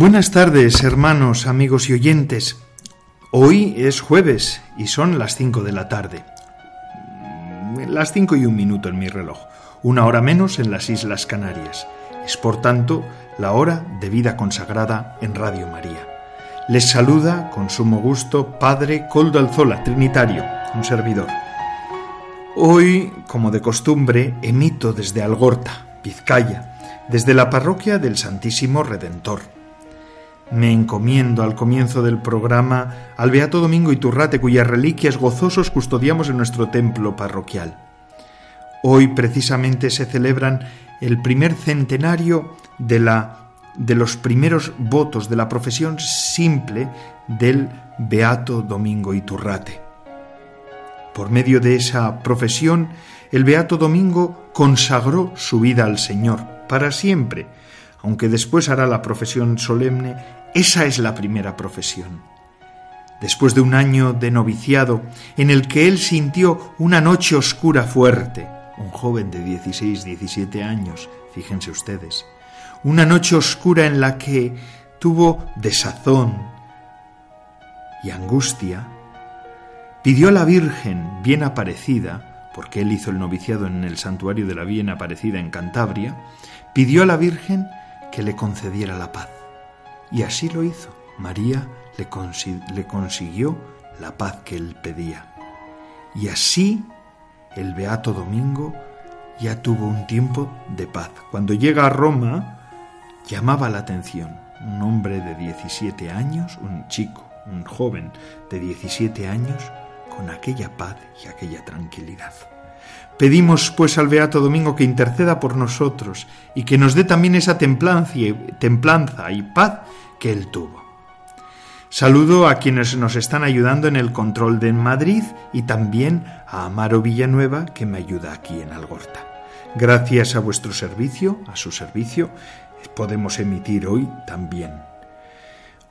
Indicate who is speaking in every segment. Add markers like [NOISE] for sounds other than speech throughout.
Speaker 1: Buenas tardes, hermanos, amigos y oyentes. Hoy es jueves y son las cinco de la tarde. Las cinco y un minuto en mi reloj. Una hora menos en las Islas Canarias. Es por tanto la hora de vida consagrada en Radio María. Les saluda con sumo gusto Padre Coldo Alzola, Trinitario, un servidor. Hoy, como de costumbre, emito desde Algorta, Vizcaya, desde la parroquia del Santísimo Redentor me encomiendo al comienzo del programa al Beato Domingo Iturrate, cuyas reliquias gozosos custodiamos en nuestro templo parroquial. Hoy precisamente se celebran el primer centenario de, la, de los primeros votos de la profesión simple del Beato Domingo Iturrate. Por medio de esa profesión, el Beato Domingo consagró su vida al Señor para siempre, aunque después hará la profesión solemne esa es la primera profesión. Después de un año de noviciado en el que él sintió una noche oscura fuerte, un joven de 16, 17 años, fíjense ustedes, una noche oscura en la que tuvo desazón y angustia, pidió a la Virgen bien aparecida, porque él hizo el noviciado en el santuario de la bien aparecida en Cantabria, pidió a la Virgen que le concediera la paz. Y así lo hizo. María le, le consiguió la paz que él pedía. Y así el Beato Domingo ya tuvo un tiempo de paz. Cuando llega a Roma, llamaba la atención un hombre de 17 años, un chico, un joven de 17 años, con aquella paz y aquella tranquilidad. Pedimos pues al Beato Domingo que interceda por nosotros y que nos dé también esa templanza y paz que él tuvo. Saludo a quienes nos están ayudando en el control de Madrid y también a Amaro Villanueva que me ayuda aquí en Algorta. Gracias a vuestro servicio, a su servicio, podemos emitir hoy también.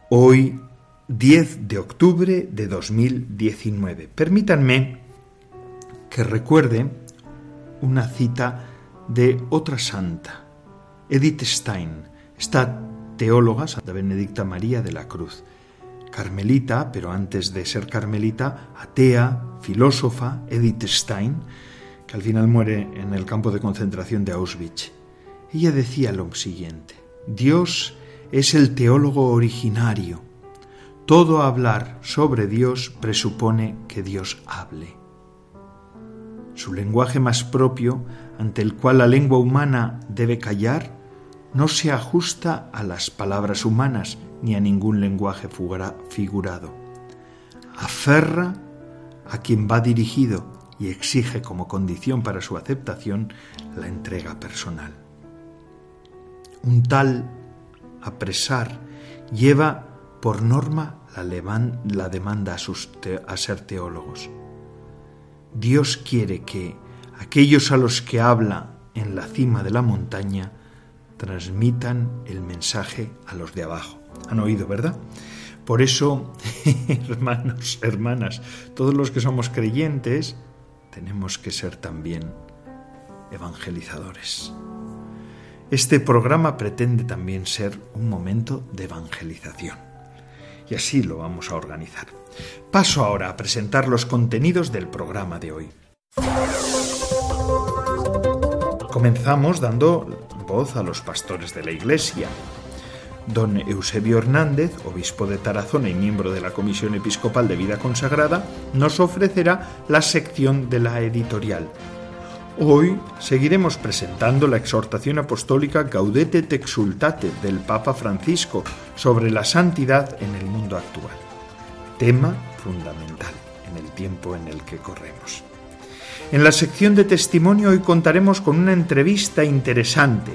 Speaker 1: Hoy 10 de octubre de 2019. Permítanme que recuerde una cita de otra santa, Edith Stein, esta teóloga, Santa Benedicta María de la Cruz, carmelita, pero antes de ser carmelita, atea, filósofa, Edith Stein, que al final muere en el campo de concentración de Auschwitz. Ella decía lo siguiente, Dios es el teólogo originario. Todo hablar sobre Dios presupone que Dios hable su lenguaje más propio, ante el cual la lengua humana debe callar, no se ajusta a las palabras humanas ni a ningún lenguaje figurado. Aferra a quien va dirigido y exige como condición para su aceptación la entrega personal. Un tal apresar lleva por norma la, demanda a ser teólogos. Dios quiere que aquellos a los que habla en la cima de la montaña transmitan el mensaje a los de abajo. Han oído, ¿verdad? Por eso, [LAUGHS] hermanos, hermanas, todos los que somos creyentes, tenemos que ser también evangelizadores. Este programa pretende también ser un momento de evangelización. Y así lo vamos a organizar. Paso ahora a presentar los contenidos del programa de hoy. Comenzamos dando voz a los pastores de la Iglesia. Don Eusebio Hernández, obispo de Tarazona y miembro de la Comisión Episcopal de Vida Consagrada, nos ofrecerá la sección de la editorial. Hoy seguiremos presentando la exhortación apostólica Gaudete te exultate del Papa Francisco sobre la santidad en el mundo actual tema fundamental en el tiempo en el que corremos. En la sección de testimonio hoy contaremos con una entrevista interesante.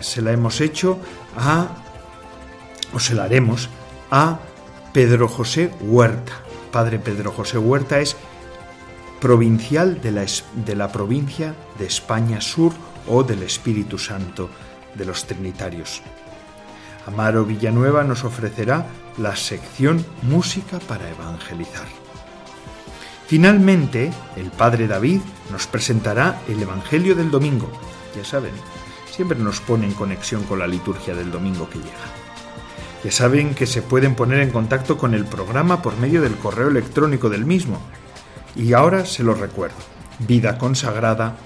Speaker 1: se la hemos hecho a, o se la haremos a Pedro José Huerta. Padre Pedro José Huerta es provincial de la, de la provincia de España Sur o del Espíritu Santo de los Trinitarios. Amaro Villanueva nos ofrecerá la sección Música para Evangelizar. Finalmente, el Padre David nos presentará el Evangelio del Domingo. Ya saben, siempre nos pone en conexión con la liturgia del domingo que llega. Ya saben que se pueden poner en contacto con el programa por medio del correo electrónico del mismo. Y ahora se lo recuerdo. Vida consagrada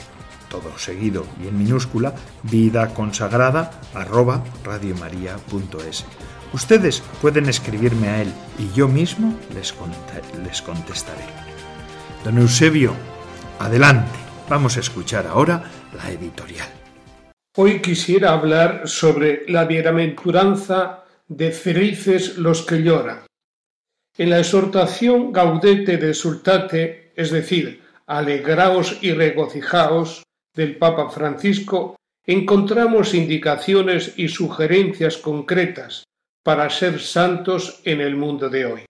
Speaker 1: todo seguido y en minúscula, vida consagrada arroba radiomaria.es. Ustedes pueden escribirme a él y yo mismo les, les contestaré. Don Eusebio, adelante. Vamos a escuchar ahora la editorial.
Speaker 2: Hoy quisiera hablar sobre la bienaventuranza de felices los que lloran. En la exhortación Gaudete de Sultate, es decir, alegraos y regocijaos, del Papa Francisco encontramos indicaciones y sugerencias concretas para ser santos en el mundo de hoy.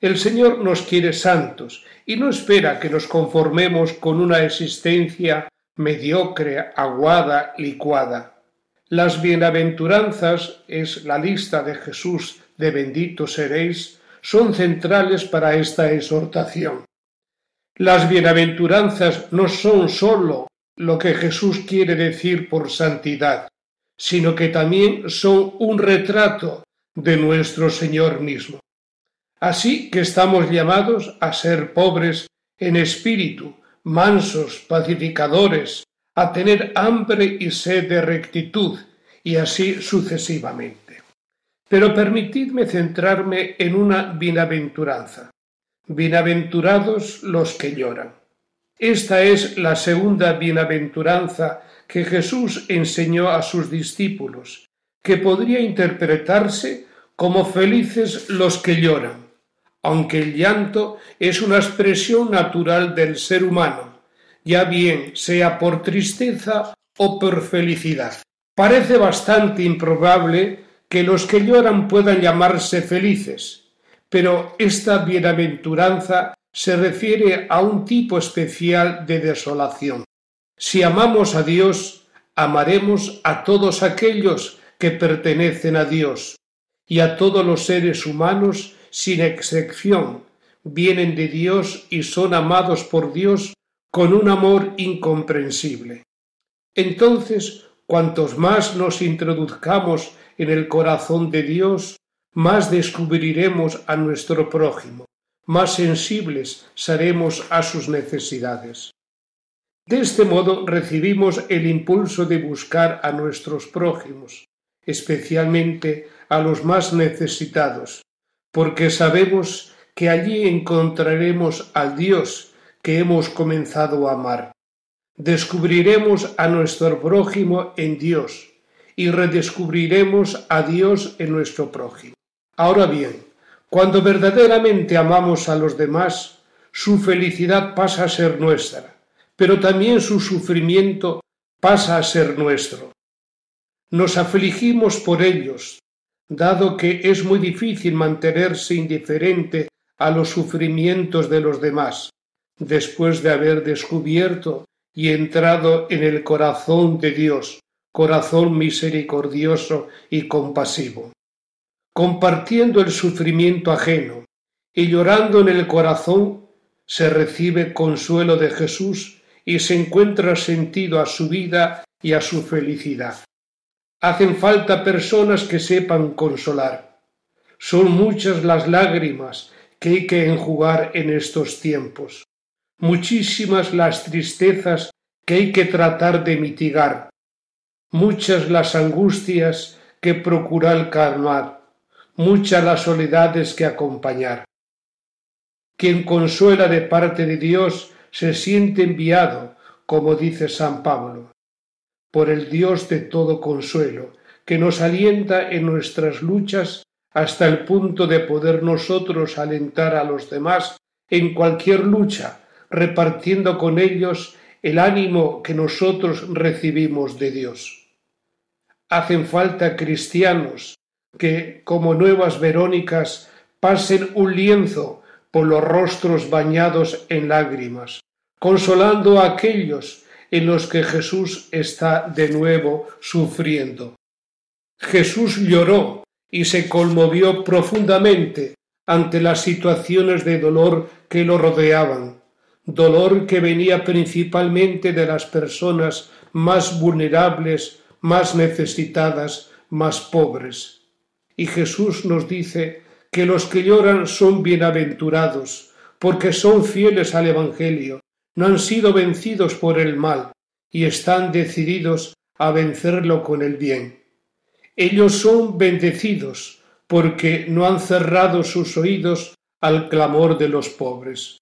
Speaker 2: El Señor nos quiere santos y no espera que nos conformemos con una existencia mediocre, aguada, licuada. Las bienaventuranzas, es la lista de Jesús de benditos seréis, son centrales para esta exhortación. Las bienaventuranzas no son sólo lo que Jesús quiere decir por santidad, sino que también son un retrato de nuestro Señor mismo. Así que estamos llamados a ser pobres en espíritu, mansos, pacificadores, a tener hambre y sed de rectitud, y así sucesivamente. Pero permitidme centrarme en una bienaventuranza. Bienaventurados los que lloran. Esta es la segunda bienaventuranza que Jesús enseñó a sus discípulos, que podría interpretarse como felices los que lloran, aunque el llanto es una expresión natural del ser humano, ya bien sea por tristeza o por felicidad. Parece bastante improbable que los que lloran puedan llamarse felices, pero esta bienaventuranza se refiere a un tipo especial de desolación. Si amamos a Dios, amaremos a todos aquellos que pertenecen a Dios, y a todos los seres humanos, sin excepción, vienen de Dios y son amados por Dios con un amor incomprensible. Entonces, cuantos más nos introduzcamos en el corazón de Dios, más descubriremos a nuestro prójimo más sensibles seremos a sus necesidades. De este modo recibimos el impulso de buscar a nuestros prójimos, especialmente a los más necesitados, porque sabemos que allí encontraremos al Dios que hemos comenzado a amar. Descubriremos a nuestro prójimo en Dios y redescubriremos a Dios en nuestro prójimo. Ahora bien, cuando verdaderamente amamos a los demás, su felicidad pasa a ser nuestra, pero también su sufrimiento pasa a ser nuestro. Nos afligimos por ellos, dado que es muy difícil mantenerse indiferente a los sufrimientos de los demás, después de haber descubierto y entrado en el corazón de Dios, corazón misericordioso y compasivo compartiendo el sufrimiento ajeno y llorando en el corazón, se recibe consuelo de Jesús y se encuentra sentido a su vida y a su felicidad. Hacen falta personas que sepan consolar. Son muchas las lágrimas que hay que enjugar en estos tiempos, muchísimas las tristezas que hay que tratar de mitigar, muchas las angustias que procurar calmar muchas las soledades que acompañar. Quien consuela de parte de Dios se siente enviado, como dice San Pablo, por el Dios de todo consuelo, que nos alienta en nuestras luchas hasta el punto de poder nosotros alentar a los demás en cualquier lucha, repartiendo con ellos el ánimo que nosotros recibimos de Dios. Hacen falta cristianos que, como nuevas Verónicas, pasen un lienzo por los rostros bañados en lágrimas, consolando a aquellos en los que Jesús está de nuevo sufriendo. Jesús lloró y se conmovió profundamente ante las situaciones de dolor que lo rodeaban, dolor que venía principalmente de las personas más vulnerables, más necesitadas, más pobres. Y Jesús nos dice que los que lloran son bienaventurados, porque son fieles al Evangelio, no han sido vencidos por el mal y están decididos a vencerlo con el bien. Ellos son bendecidos porque no han cerrado sus oídos al clamor de los pobres.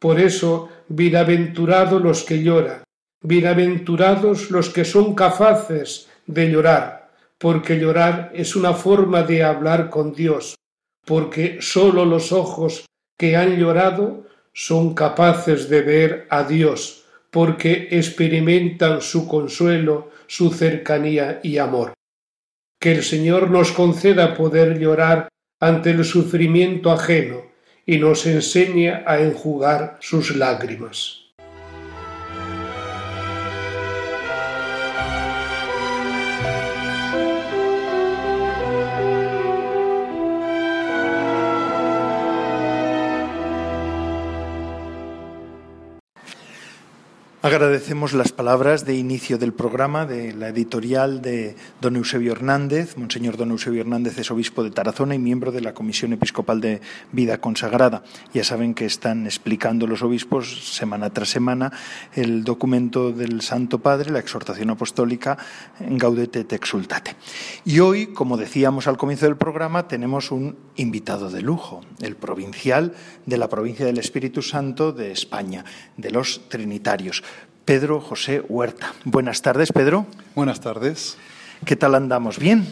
Speaker 2: Por eso, bienaventurados los que lloran, bienaventurados los que son capaces de llorar, porque llorar es una forma de hablar con Dios, porque sólo los ojos que han llorado son capaces de ver a Dios, porque experimentan su consuelo, su cercanía y amor. Que el Señor nos conceda poder llorar ante el sufrimiento ajeno y nos enseñe a enjugar sus lágrimas.
Speaker 1: Agradecemos las palabras de inicio del programa de la editorial de don Eusebio Hernández. Monseñor don Eusebio Hernández es obispo de Tarazona y miembro de la Comisión Episcopal de Vida Consagrada. Ya saben que están explicando los obispos semana tras semana el documento del Santo Padre, la exhortación apostólica Gaudete te exultate. Y hoy, como decíamos al comienzo del programa, tenemos un invitado de lujo, el provincial de la provincia del Espíritu Santo de España, de los Trinitarios. Pedro José Huerta. Buenas tardes, Pedro.
Speaker 3: Buenas tardes.
Speaker 1: ¿Qué tal andamos? ¿Bien?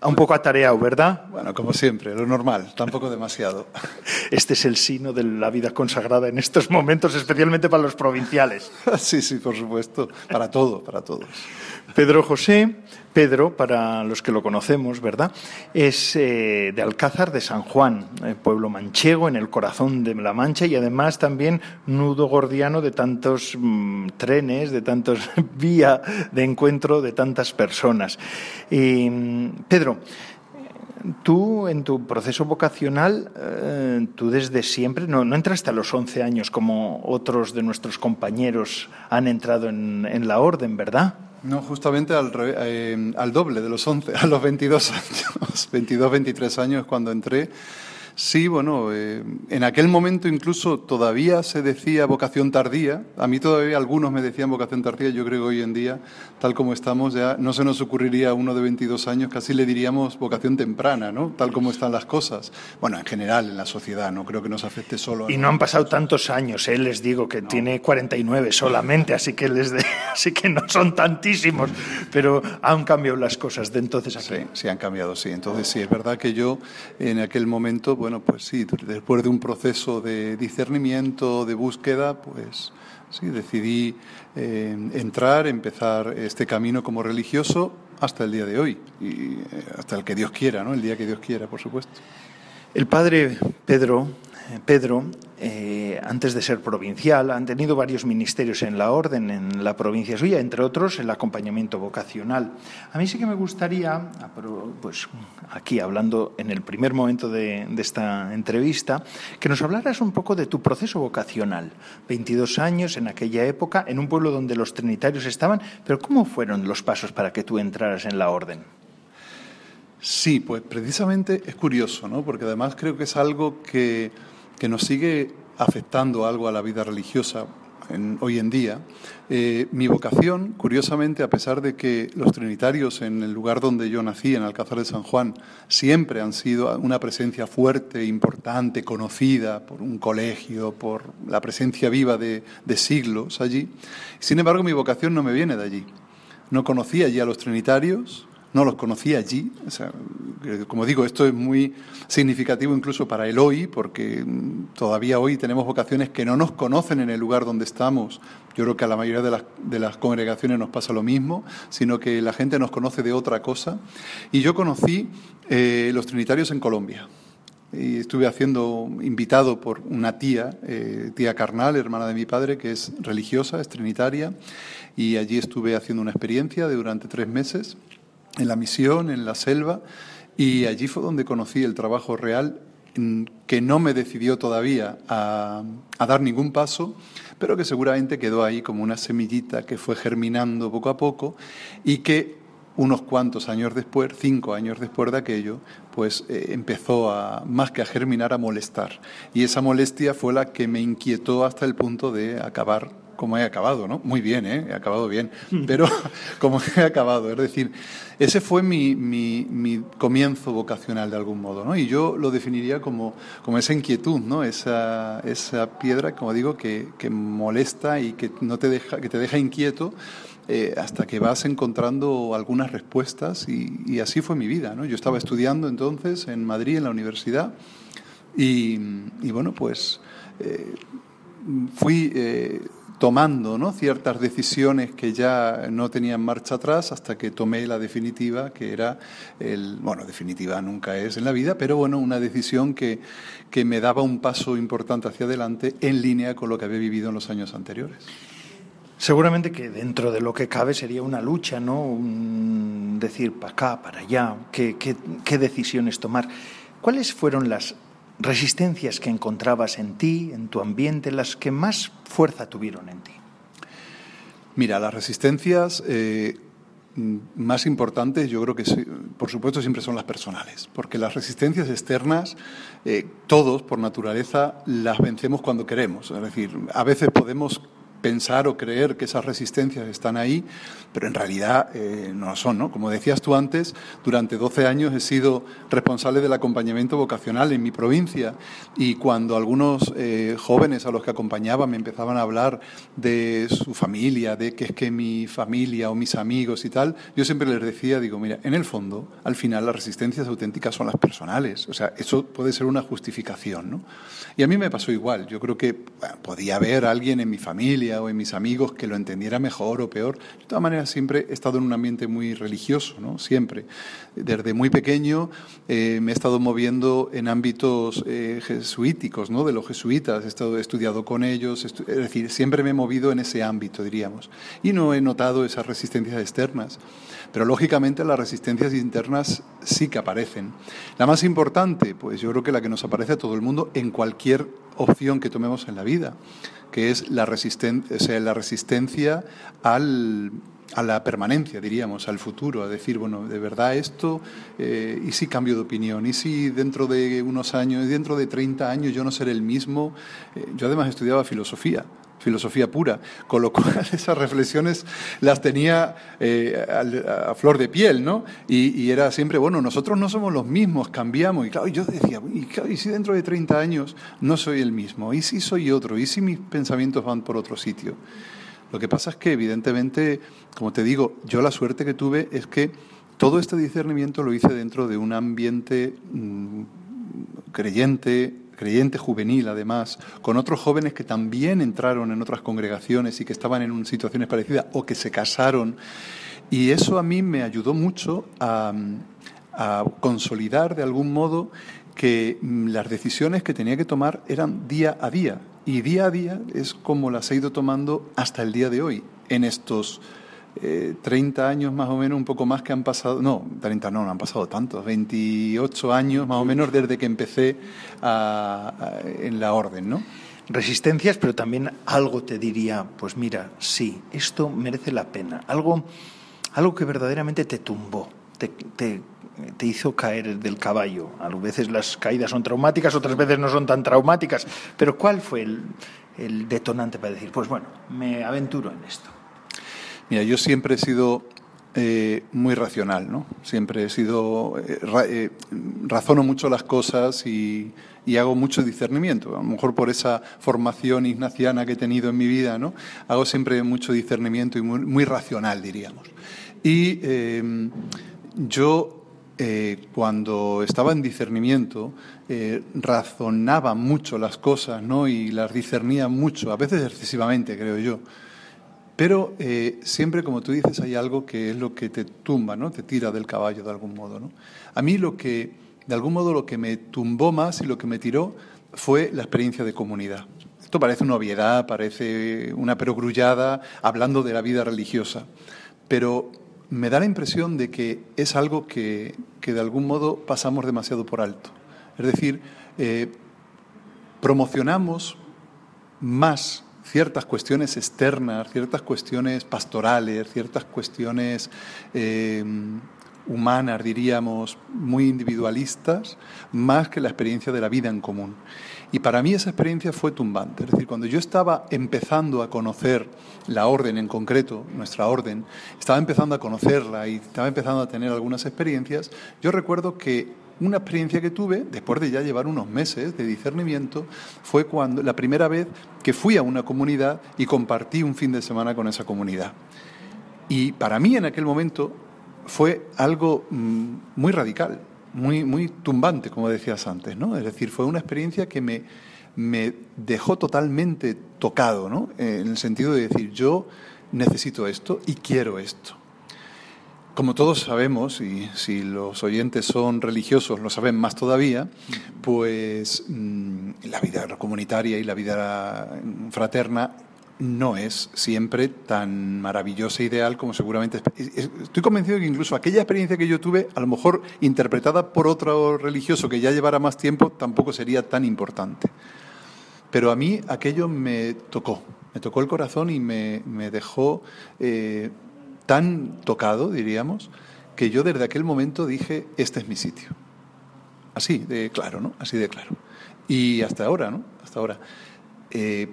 Speaker 1: Un poco atareado, ¿verdad?
Speaker 3: Bueno, como siempre, lo normal, tampoco demasiado. [LAUGHS]
Speaker 1: Este es el sino de la vida consagrada en estos momentos, especialmente para los provinciales. [LAUGHS]
Speaker 3: Sí, sí, por supuesto, para todo, para todos.
Speaker 1: Pedro José, Pedro, para los que lo conocemos, ¿verdad? Es eh, de Alcázar de San Juan, eh, pueblo manchego en el corazón de la Mancha y además también nudo gordiano de tantos mm, trenes, de tantos [LAUGHS] vía de encuentro de tantas personas. Mm, Pedro, Tú, en tu proceso vocacional, eh, tú desde siempre, no, no, entraste a los 11 años como otros de nuestros compañeros han entrado en, en la orden, ¿verdad?
Speaker 3: No, justamente al, eh, al doble de los 11, a los 22 años, [LAUGHS] 22, 23 años cuando entré. Sí, bueno, eh, en aquel momento incluso todavía se decía vocación tardía. A mí todavía algunos me decían vocación tardía. Yo creo que hoy en día, tal como estamos, ya no se nos ocurriría a uno de 22 años, casi le diríamos vocación temprana, ¿no? Tal como están las cosas. Bueno, en general en la sociedad, no creo que nos afecte solo.
Speaker 1: A y no han pasado tantos años, ¿eh? les digo que tiene 49 solamente, así que les de... [LAUGHS] así que no son tantísimos, pero han cambiado las cosas de entonces a
Speaker 3: Sí, sí han cambiado, sí. Entonces sí, es verdad que yo en aquel momento bueno, pues sí, después de un proceso de discernimiento, de búsqueda, pues sí, decidí eh, entrar, empezar este camino como religioso hasta el día de hoy y eh, hasta el que Dios quiera, ¿no? El día que Dios quiera, por supuesto.
Speaker 1: El padre Pedro Pedro, eh, antes de ser provincial, han tenido varios ministerios en la orden, en la provincia suya, entre otros el acompañamiento vocacional. A mí sí que me gustaría, pues aquí hablando en el primer momento de, esta entrevista, que nos hablaras un poco de tu proceso vocacional. 22 años en aquella época, en un pueblo donde los trinitarios estaban, pero ¿cómo fueron los pasos para que tú entraras en la orden?
Speaker 3: Sí, pues precisamente es curioso, ¿no? Porque además creo que es algo que que nos sigue afectando algo a la vida religiosa hoy en día. Eh, mi vocación, curiosamente, a pesar de que los trinitarios en el lugar donde yo nací, en Alcázar de San Juan, siempre han sido una presencia fuerte, importante, conocida por un colegio, por la presencia viva de, de siglos allí, sin embargo mi vocación no me viene de allí. No conocía allí a los trinitarios, no los conocí allí. O sea, como digo, esto es muy significativo incluso para el hoy, porque mm, todavía hoy tenemos vocaciones que no nos conocen en el lugar donde estamos. Yo creo que a la mayoría de las, congregaciones nos pasa lo mismo, sino que la gente nos conoce de otra cosa. Y yo conocí eh, los trinitarios en Colombia estuve haciendo, invitado por una tía, eh, tía carnal, hermana de mi padre, que es religiosa, es trinitaria, y allí estuve haciendo una experiencia de durante tres meses en la misión, en la selva, y allí fue donde conocí el trabajo real que no me decidió todavía a, a, dar ningún paso, pero que seguramente quedó ahí como una semillita que fue germinando poco a poco y que unos cuantos años después, cinco años después de aquello, pues eh, empezó a, más que a germinar, a molestar. Y esa molestia fue la que me inquietó hasta el punto de acabar como he acabado, ¿no? Muy bien, ¿eh? He acabado bien, mm. pero [LAUGHS] como he acabado. Es decir, ese fue mi, mi, comienzo vocacional de algún modo, ¿no? Y yo lo definiría como, como esa inquietud, ¿no? Esa, esa piedra, como digo, que, que molesta y que, no te deja, que te deja inquieto eh, hasta que vas encontrando algunas respuestas y, así fue mi vida. ¿no? Yo estaba estudiando entonces en Madrid, en la universidad, y, bueno, pues eh, fui eh, tomando ¿no? ciertas decisiones que ya no tenían marcha atrás hasta que tomé la definitiva, que era, el, bueno, definitiva nunca es en la vida, pero bueno, una decisión que, que me daba un paso importante hacia adelante en línea con lo que había vivido en los años anteriores.
Speaker 1: Seguramente que dentro de lo que cabe sería una lucha, ¿no? decir para acá, para allá, qué, qué, decisiones tomar. ¿Cuáles fueron las resistencias que encontrabas en ti, en tu ambiente, las que más fuerza tuvieron en ti?
Speaker 3: Mira, las resistencias eh, más importantes yo creo que por supuesto siempre son las personales, porque las resistencias externas eh, todos por naturaleza las vencemos cuando queremos. Es decir, a veces podemos pensar o creer que esas resistencias están ahí, pero en realidad eh, no son. ¿no? Como decías tú antes, durante 12 años he sido responsable del acompañamiento vocacional en mi provincia y cuando algunos eh, jóvenes a los que acompañaba me empezaban a hablar de su familia, de que es que mi familia o mis amigos y tal, yo siempre les decía, digo, mira, en el fondo, al final las resistencias auténticas son las personales. O sea, eso puede ser una justificación. ¿no? Y a mí me pasó igual. Yo creo que podía haber alguien en mi familia, o en mis amigos que lo entendiera mejor o peor. De todas maneras, siempre he estado en un ambiente muy religioso, ¿no? Siempre. Desde muy pequeño eh, me he estado moviendo en ámbitos eh, jesuíticos, ¿no? De los jesuitas, he, estado, estudiado con ellos, es decir, siempre me he movido en ese ámbito, diríamos. Y no he notado esas resistencias externas. Pero lógicamente las resistencias internas sí que aparecen. La más importante, pues yo creo que la que nos aparece a todo el mundo en cualquier opción que tomemos en la vida que es la, resistencia, la resistencia al, a la permanencia, diríamos, al futuro, a decir, bueno, de verdad esto, eh, y si cambio de opinión, y si dentro de unos años, dentro de 30 años yo no seré el mismo. Eh, yo además estudiaba filosofía filosofía pura, con lo [LAUGHS] cual esas reflexiones las tenía eh, a, flor de piel, ¿no? Y, era siempre, bueno, nosotros no somos los mismos, cambiamos. Y claro, yo decía, ¿y, si dentro de 30 años no soy el mismo? ¿Y si soy otro? ¿Y si mis pensamientos van por otro sitio? Lo que pasa es que, evidentemente, como te digo, yo la suerte que tuve es que todo este discernimiento lo hice dentro de un ambiente mm, creyente, creyente juvenil además, con otros jóvenes que también entraron en otras congregaciones y que estaban en situaciones parecidas o que se casaron. Y eso a mí me ayudó mucho a, consolidar de algún modo que las decisiones que tenía que tomar eran día a día. Y día a día es como las he ido tomando hasta el día de hoy, en estos 30 eh, años más o menos, un poco más que han pasado, no, 30 no, no han pasado tantos, 28 años más o menos desde que empecé en la orden, ¿no?
Speaker 1: Resistencias, pero también algo te diría, pues mira, sí, esto merece la pena, algo, algo que verdaderamente te tumbó, te, te, hizo caer del caballo. A veces las caídas son traumáticas, otras veces no son tan traumáticas, pero ¿cuál fue el, el detonante para decir, pues bueno, me aventuro en esto?
Speaker 3: Mira, yo siempre he sido eh, muy racional, ¿no? Siempre he sido, eh, eh, razono mucho las cosas y, hago mucho discernimiento. A lo mejor por esa formación ignaciana que he tenido en mi vida, ¿no? Hago siempre mucho discernimiento y muy, racional, diríamos. Y yo eh, cuando estaba en discernimiento razonaba mucho las cosas ¿no? y las discernía mucho, a veces excesivamente, creo yo. Pero eh, siempre, como tú dices, hay algo que es lo que te tumba, ¿no? te tira del caballo de algún modo. ¿no? A mí lo que, de algún modo, lo que me tumbó más y lo que me tiró fue la experiencia de comunidad. Esto parece una obviedad, parece una perogrullada hablando de la vida religiosa, pero me da la impresión de que es algo que, de algún modo pasamos demasiado por alto. Es decir, eh, promocionamos más ciertas cuestiones externas, ciertas cuestiones pastorales, ciertas cuestiones eh, humanas, diríamos, muy individualistas, más que la experiencia de la vida en común. Y para mí esa experiencia fue tumbante. Es decir, cuando yo estaba empezando a conocer la orden en concreto, nuestra orden, estaba empezando a conocerla y estaba empezando a tener algunas experiencias, yo recuerdo que una experiencia que tuve, después de ya llevar unos meses de discernimiento, fue cuando la primera vez que fui a una comunidad y compartí un fin de semana con esa comunidad. Y para mí en aquel momento fue algo mm, muy radical, muy, muy tumbante, como decías antes, ¿no? Es decir, fue una experiencia que me, me dejó totalmente tocado, ¿no? En el sentido de decir, yo necesito esto y quiero esto. Como todos sabemos, y si los oyentes son religiosos lo saben más todavía, pues mm, la vida comunitaria y la vida fraterna no es siempre tan maravillosa e ideal como seguramente. Estoy convencido que incluso aquella experiencia que yo tuve, a lo mejor interpretada por otro religioso que ya llevara más tiempo, tampoco sería tan importante. Pero a mí aquello me tocó, me tocó el corazón y me, dejó eh, tan tocado, diríamos, que yo desde aquel momento dije, este es mi sitio. Así de claro, ¿no? Así de claro. Y hasta ahora, ¿no? Hasta ahora. Eh,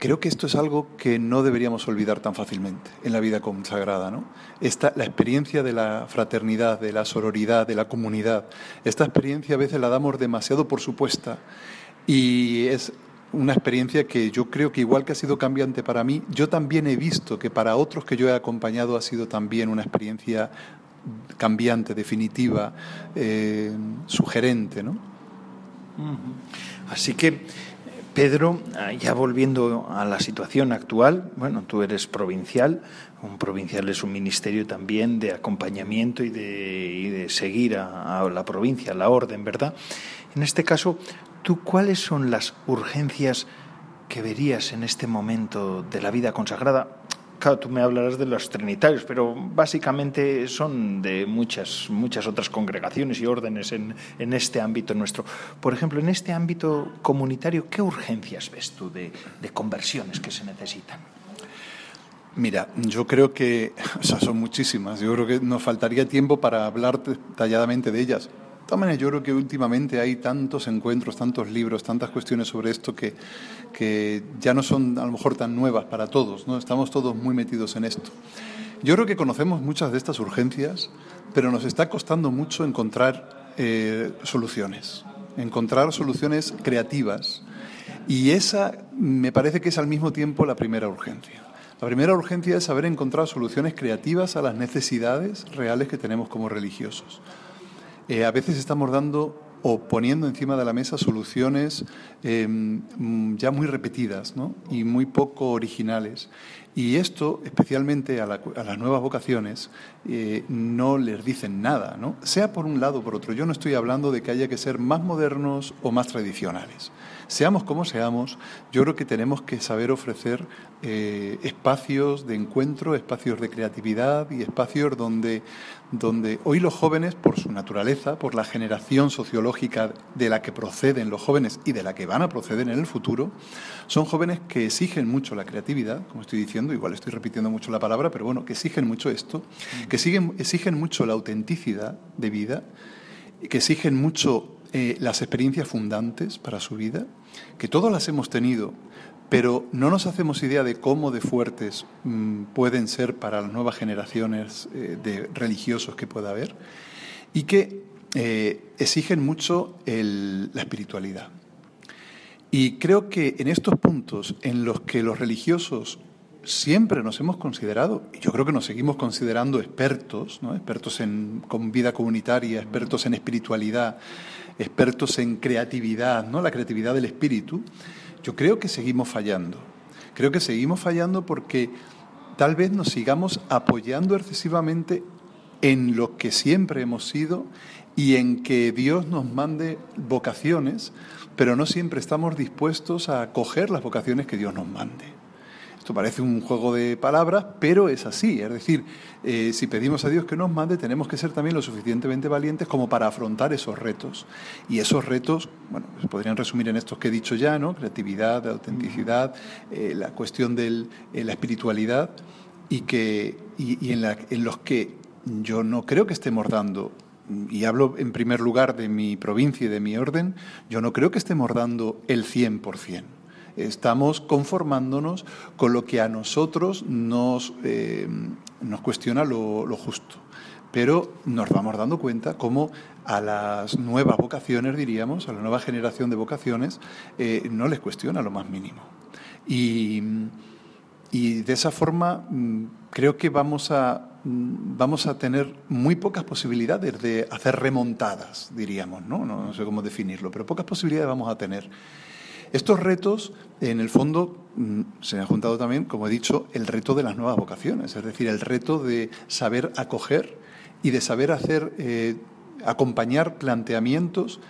Speaker 3: Creo que esto es algo que no deberíamos olvidar tan fácilmente en la vida consagrada. ¿no? Esta, la experiencia de la fraternidad, de la sororidad, de la comunidad, esta experiencia a veces la damos demasiado por supuesta y es una experiencia que yo creo que igual que ha sido cambiante para mí, yo también he visto que para otros que yo he acompañado ha sido también una experiencia cambiante, definitiva, eh, sugerente. ¿no?
Speaker 1: Así que Pedro, ya volviendo a la situación actual, bueno, tú eres provincial, un provincial es un ministerio también de acompañamiento y de, seguir a, la provincia, a la orden, ¿verdad? En este caso, ¿tú cuáles son las urgencias que verías en este momento de la vida consagrada? Claro, tú me hablarás de los trinitarios, pero básicamente son de muchas, muchas otras congregaciones y órdenes en, en este ámbito nuestro. Por ejemplo, en este ámbito comunitario, ¿qué urgencias ves tú de, de conversiones que se necesitan?
Speaker 3: Mira, yo creo que [LAUGHS] o sea, son muchísimas. Yo creo que nos faltaría tiempo para hablar detalladamente de ellas todas maneras, yo creo que últimamente hay tantos encuentros, tantos libros, tantas cuestiones sobre esto que, que ya no son a lo mejor tan nuevas para todos, ¿no? Estamos todos muy metidos en esto. Yo creo que conocemos muchas de estas urgencias, pero nos está costando mucho encontrar eh, soluciones, encontrar soluciones creativas. Y esa me parece que es al mismo tiempo la primera urgencia. La primera urgencia es saber encontrar soluciones creativas a las necesidades reales que tenemos como religiosos. Eh, a veces estamos dando o poniendo encima de la mesa soluciones em, ya muy repetidas y muy poco originales. Y esto, especialmente a, las nuevas vocaciones, eh, no les dicen nada, ¿no? sea por un lado o por otro. Yo no estoy hablando de que haya que ser más modernos o más tradicionales. Seamos como seamos, yo creo que tenemos que saber ofrecer eh, espacios de encuentro, espacios de creatividad y espacios donde, donde hoy los jóvenes, por su naturaleza, por la generación sociológica de la que proceden los jóvenes y de la que van a proceder en el futuro, son jóvenes que exigen mucho la creatividad, como estoy diciendo, igual estoy repitiendo mucho la palabra, pero bueno, que exigen mucho esto, que exigen mucho la autenticidad de vida, que exigen mucho eh, las experiencias fundantes para su vida, que todas las hemos tenido, pero no nos hacemos idea de cómo de fuertes mm, pueden ser para las nuevas generaciones eh, de religiosos que pueda haber, y que eh, exigen mucho la espiritualidad. Y creo que en estos puntos en los que los religiosos siempre nos hemos considerado, y yo creo que nos seguimos considerando expertos, ¿no? expertos en vida comunitaria, expertos en espiritualidad, expertos en creatividad, ¿no? la creatividad del espíritu, yo creo que seguimos fallando. Creo que seguimos fallando porque tal vez nos sigamos apoyando excesivamente en lo que siempre hemos sido y en que Dios nos mande vocaciones, pero no siempre estamos dispuestos a acoger las vocaciones que Dios nos mande. Esto parece un juego de palabras, pero es así. Es decir, eh, si pedimos a Dios que nos mande, tenemos que ser también lo suficientemente valientes como para afrontar esos retos. Y esos retos, bueno, se podrían resumir en estos que he dicho ya, ¿no? Creatividad, autenticidad, eh, la cuestión de eh, la espiritualidad, y, que, y, en, en los que yo no creo que estemos dando y hablo en primer lugar de mi provincia y de mi orden, yo no creo que estemos dando el 100% estamos conformándonos con lo que a nosotros nos, eh, nos cuestiona lo, justo. Pero nos vamos dando cuenta cómo a las nuevas vocaciones, diríamos, a la nueva generación de vocaciones, eh, no les cuestiona lo más mínimo. Y, y de esa forma mm, creo que vamos a, mm, vamos a tener muy pocas posibilidades de hacer remontadas, diríamos, ¿no? No sé cómo definirlo, pero pocas posibilidades vamos a tener. Estos retos, en el fondo, mm, se han juntado también, como he dicho, el reto de las nuevas vocaciones, es decir, el reto de saber acoger y de saber hacer, eh, acompañar planteamientos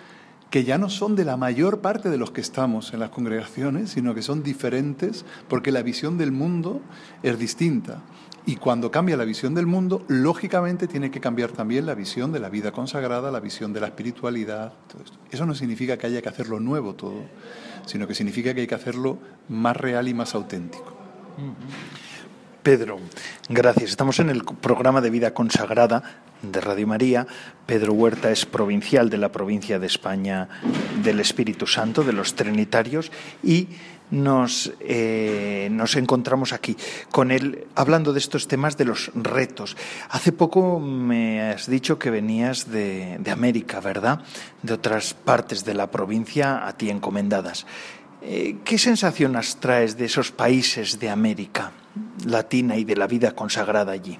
Speaker 3: que ya no son de la mayor parte de los que estamos en las congregaciones, sino que son diferentes porque la visión del mundo es distinta. Y cuando cambia la visión del mundo, lógicamente tiene que cambiar también la visión de la vida consagrada, la visión de la espiritualidad. Eso no significa que haya que hacerlo nuevo todo, sino que significa que hay que hacerlo más real y más auténtico.
Speaker 1: Pedro, gracias. Estamos en el programa de vida consagrada de Radio María. Pedro Huerta es provincial de la provincia de España del Espíritu Santo, de los Trinitarios, y nos, eh, nos encontramos aquí con él hablando de estos temas de los retos. Hace poco me has dicho que venías de, de América, ¿verdad? De otras partes de la provincia a ti encomendadas. Eh, ¿Qué sensaciones traes de esos países de América Latina y de la vida consagrada allí?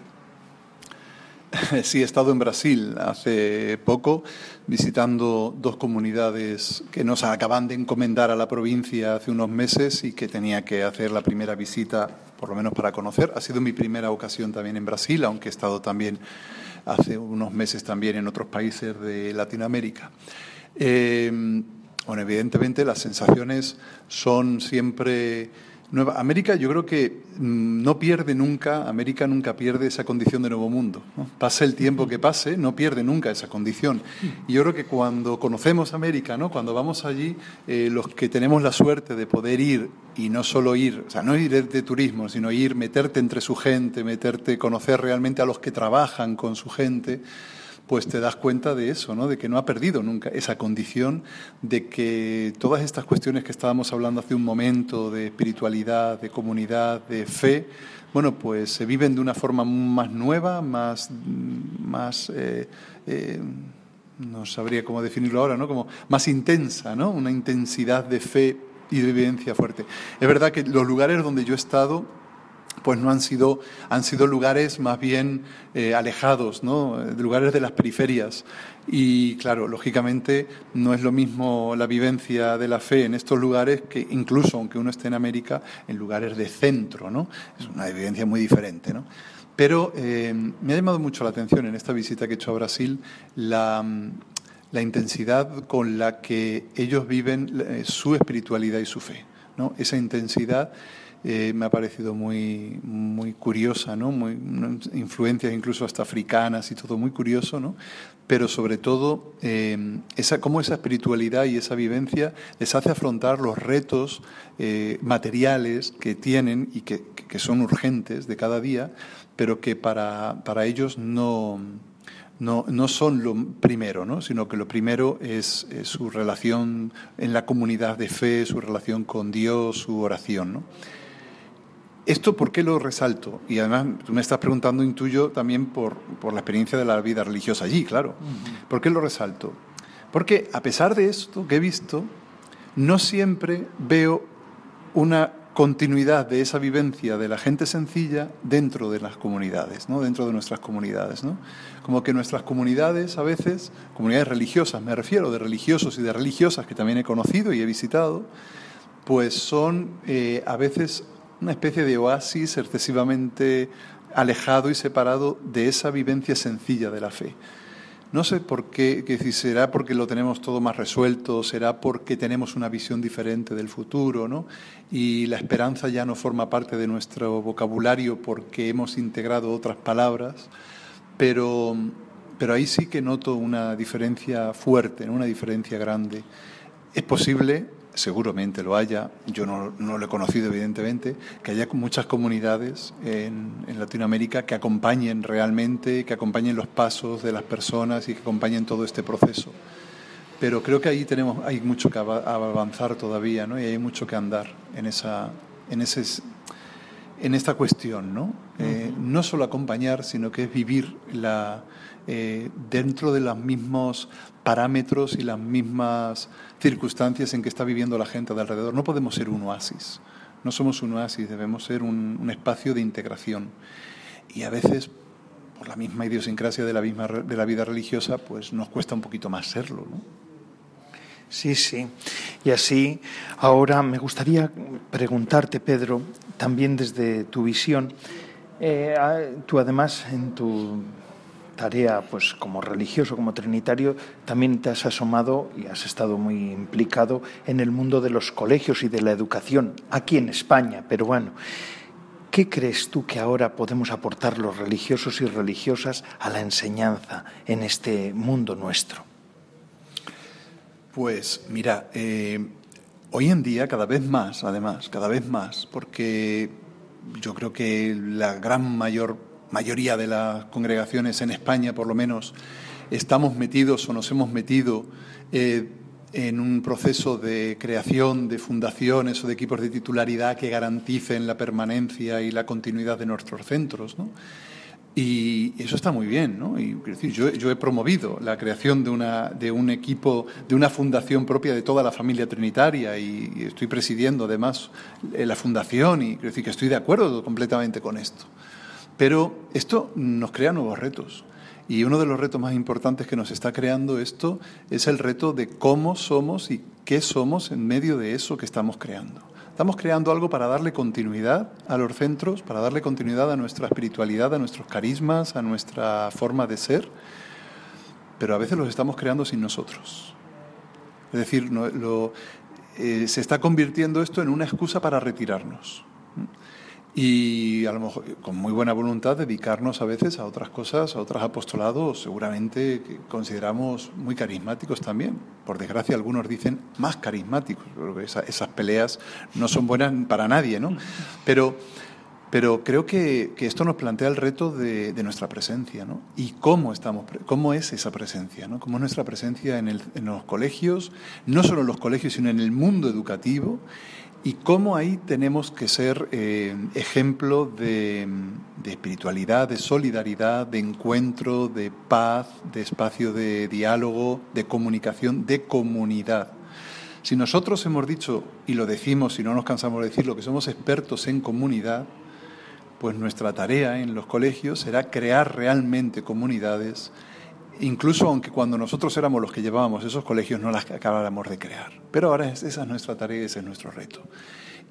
Speaker 1: [LAUGHS]
Speaker 3: Sí, he estado en Brasil hace poco visitando dos comunidades que nos acaban de encomendar a la provincia hace unos meses y que tenía que hacer la primera visita, por lo menos para conocer. Ha sido mi primera ocasión también en Brasil, aunque he estado también hace unos meses también en otros países de Latinoamérica. Eh, bueno, evidentemente las sensaciones son siempre Nueva América yo creo que mm, no pierde nunca, América nunca pierde esa condición de nuevo mundo. Pase el tiempo que pase, no pierde nunca esa condición. Y yo creo que cuando conocemos América, ¿no? cuando vamos allí, eh, los que tenemos la suerte de poder ir y no solo ir, o sea, no ir de turismo, sino ir, meterte entre su gente, meterte, conocer realmente a los que trabajan con su gente, pues te das cuenta de eso, ¿no? de que no ha perdido nunca esa condición, de que todas estas cuestiones que estábamos hablando hace un momento, de espiritualidad, de comunidad, de fe, bueno, pues se viven de una forma más nueva, más, más eh, eh, no sabría cómo definirlo ahora, ¿no? Como más intensa, ¿no? Una intensidad de fe y de vivencia fuerte. Es verdad que los lugares donde yo he estado pues no han sido, han sido lugares más bien eh, alejados, ¿no? lugares de las periferias. Y claro, lógicamente no es lo mismo la vivencia de la fe en estos lugares que incluso aunque uno esté en América, en lugares de centro, ¿no? Es una vivencia muy diferente, ¿no? Pero eh, me ha llamado mucho la atención en esta visita que he hecho a Brasil la, la intensidad con la que ellos viven eh, su espiritualidad y su fe, ¿no? Esa intensidad eh, me ha parecido muy, muy curiosa, ¿no? Muy, influencias incluso hasta africanas y todo muy curioso, ¿no? pero sobre todo eh, esa, cómo esa espiritualidad y esa vivencia les hace afrontar los retos eh, materiales que tienen y que, que, son urgentes de cada día, pero que para, para ellos no, no, no, son lo primero, ¿no? sino que lo primero es, es, su relación en la comunidad de fe, su relación con Dios, su oración. ¿no? ¿Esto por qué lo resalto? Y además tú me estás preguntando, intuyo, también por, por la experiencia de la vida religiosa allí, claro. ¿Por qué lo resalto? Porque a pesar de esto que he visto, no siempre veo una continuidad de esa vivencia de la gente sencilla dentro de las comunidades, ¿no? dentro de nuestras comunidades. ¿no? Como que nuestras comunidades a veces, comunidades religiosas, me refiero de religiosos y de religiosas que también he conocido y he visitado, pues son eh, a veces una especie de oasis excesivamente alejado y separado de esa vivencia sencilla de la fe. No sé por qué, que si será porque lo tenemos todo más resuelto, será porque tenemos una visión diferente del futuro, ¿no? Y la esperanza ya no forma parte de nuestro vocabulario porque hemos integrado otras palabras, pero, pero ahí sí que noto una diferencia fuerte, una diferencia grande. Es posible seguramente lo haya, yo no, lo he conocido evidentemente, que haya muchas comunidades en, Latinoamérica que acompañen realmente, que acompañen los pasos de las personas y que acompañen todo este proceso. Pero creo que ahí tenemos, hay mucho que avanzar todavía, ¿no? Y hay mucho que andar en esa, en ese, en esta cuestión, ¿no? Eh, no solo acompañar, sino que es vivir la, eh, dentro de los mismos parámetros y las mismas circunstancias en que está viviendo la gente de alrededor. No podemos ser un oasis, no somos un oasis, debemos ser un, espacio de integración. Y a veces, por la misma idiosincrasia de la, misma, de la vida religiosa, pues nos cuesta un poquito más serlo. ¿no?
Speaker 1: Sí, sí. Y así, ahora me gustaría preguntarte, Pedro, también desde tu visión, eh, tú además en tu tarea, pues como religioso, como trinitario, también te has asomado y has estado muy implicado en el mundo de los colegios y de la educación, aquí en España, pero bueno. ¿Qué crees tú que ahora podemos aportar los religiosos y religiosas a la enseñanza en este mundo nuestro?
Speaker 3: Pues mira, eh, hoy en día cada vez más, además, cada vez más, porque yo creo que la gran mayor mayoría de las congregaciones en España, por lo menos, estamos metidos o nos hemos metido eh, en un proceso de creación de fundaciones o de equipos de titularidad que garanticen la permanencia y la continuidad de nuestros centros. Y eso está muy bien, ¿no? Y, yo, he promovido la creación de, una, de un equipo, de una fundación propia de toda la familia trinitaria y, estoy presidiendo además eh, la fundación y decir que estoy de acuerdo completamente con esto. Pero esto nos crea nuevos retos. Y uno de los retos más importantes que nos está creando esto es el reto de cómo somos y qué somos en medio de eso que estamos creando. Estamos creando algo para darle continuidad a los centros, para darle continuidad a nuestra espiritualidad, a nuestros carismas, a nuestra forma de ser, pero a veces los estamos creando sin nosotros. Es decir, eh, se está convirtiendo esto en una excusa para retirarnos y a lo mejor con muy buena voluntad dedicarnos a veces a otras cosas, a otros apostolados, seguramente que consideramos muy carismáticos también. Por desgracia, algunos dicen más carismáticos, porque esas peleas no son buenas para nadie, ¿no? [LAUGHS] Pero, pero creo que, que esto nos plantea el reto de, de, nuestra presencia, ¿no? Y cómo, estamos, cómo es esa presencia, ¿no? Cómo es nuestra presencia en, el, en los colegios, no solo en los colegios, sino en el mundo educativo y cómo ahí tenemos que ser eh, ejemplo de, espiritualidad, de solidaridad, de encuentro, de paz, de espacio de diálogo, de comunicación, de comunidad. Si nosotros hemos dicho, y lo decimos y no nos cansamos de decirlo, que somos expertos en comunidad, pues nuestra tarea en los colegios será crear realmente comunidades incluso aunque cuando nosotros éramos los que llevábamos esos colegios no las acabáramos de crear. Pero ahora esa es nuestra tarea, ese es nuestro reto.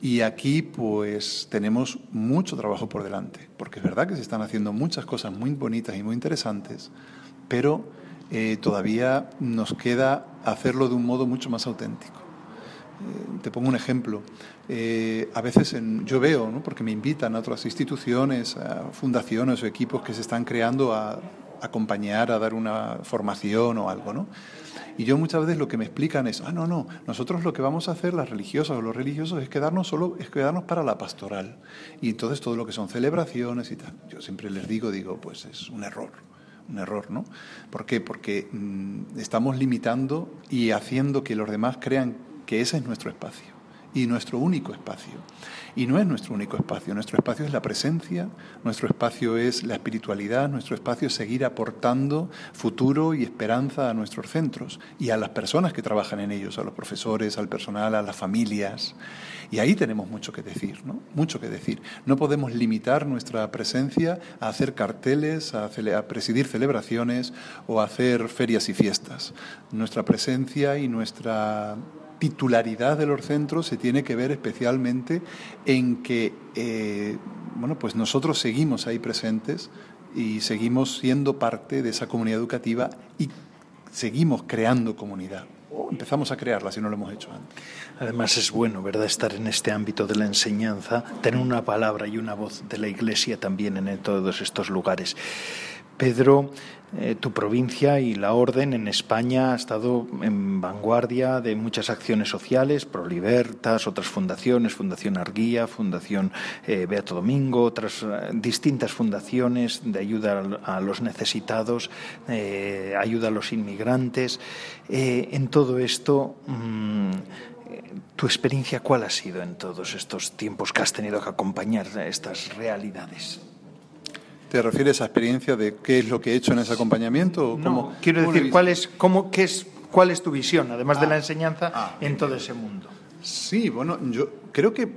Speaker 3: Y aquí pues tenemos mucho trabajo por delante, porque es verdad que se están haciendo muchas cosas muy bonitas y muy interesantes, pero eh, todavía nos queda hacerlo de un modo mucho más auténtico. Eh, te pongo un ejemplo. Eh, a veces yo veo, porque me invitan a otras instituciones, a fundaciones o equipos que se están creando a acompañar a dar una formación o algo, ¿no? Y yo muchas veces lo que me explican es, ah, no, no, nosotros lo que vamos a hacer, las religiosas o los religiosos, es quedarnos solo, es quedarnos para la pastoral. Y entonces todo lo que son celebraciones y tal. Yo siempre les digo, digo, pues es un error, un error, ¿no? ¿Por qué? Porque mm, estamos limitando y haciendo que los demás crean que ese es nuestro espacio. Y nuestro único espacio. Y no es nuestro único espacio, nuestro espacio es la presencia, nuestro espacio es la espiritualidad, nuestro espacio es seguir aportando futuro y esperanza a nuestros centros y a las personas que trabajan en ellos, a los profesores, al personal, a las familias. Y ahí tenemos mucho que decir, ¿no? Mucho que decir. No podemos limitar nuestra presencia a hacer carteles, a, a presidir celebraciones o a hacer ferias y fiestas. Nuestra presencia y nuestra titularidad de los centros se tiene que ver especialmente en que eh, bueno, pues nosotros seguimos ahí presentes y seguimos siendo parte de esa comunidad educativa y seguimos creando comunidad. O empezamos a crearla si no lo hemos hecho antes.
Speaker 1: Además es bueno, ¿verdad?, estar en este ámbito de la enseñanza, tener una palabra y una voz de la Iglesia también en todos estos lugares. Pedro, eh, tu provincia y la Orden en España ha estado en vanguardia de muchas acciones sociales, Prolibertas, otras fundaciones, Fundación Arguía, Fundación eh, Beato Domingo, otras eh, distintas fundaciones de ayuda a, los necesitados, ayuda a los inmigrantes. en todo esto, mm, ¿tu experiencia cuál ha sido en todos estos tiempos que has tenido que acompañar estas realidades?
Speaker 3: ¿Te refieres a experiencia de qué es lo que he hecho en ese acompañamiento?
Speaker 1: no, quiero decir, ¿cuál es, cómo, qué es, ¿cuál es tu visión, además de la ah. enseñanza, ah. en todo ese mundo?
Speaker 3: Sí, bueno, yo creo que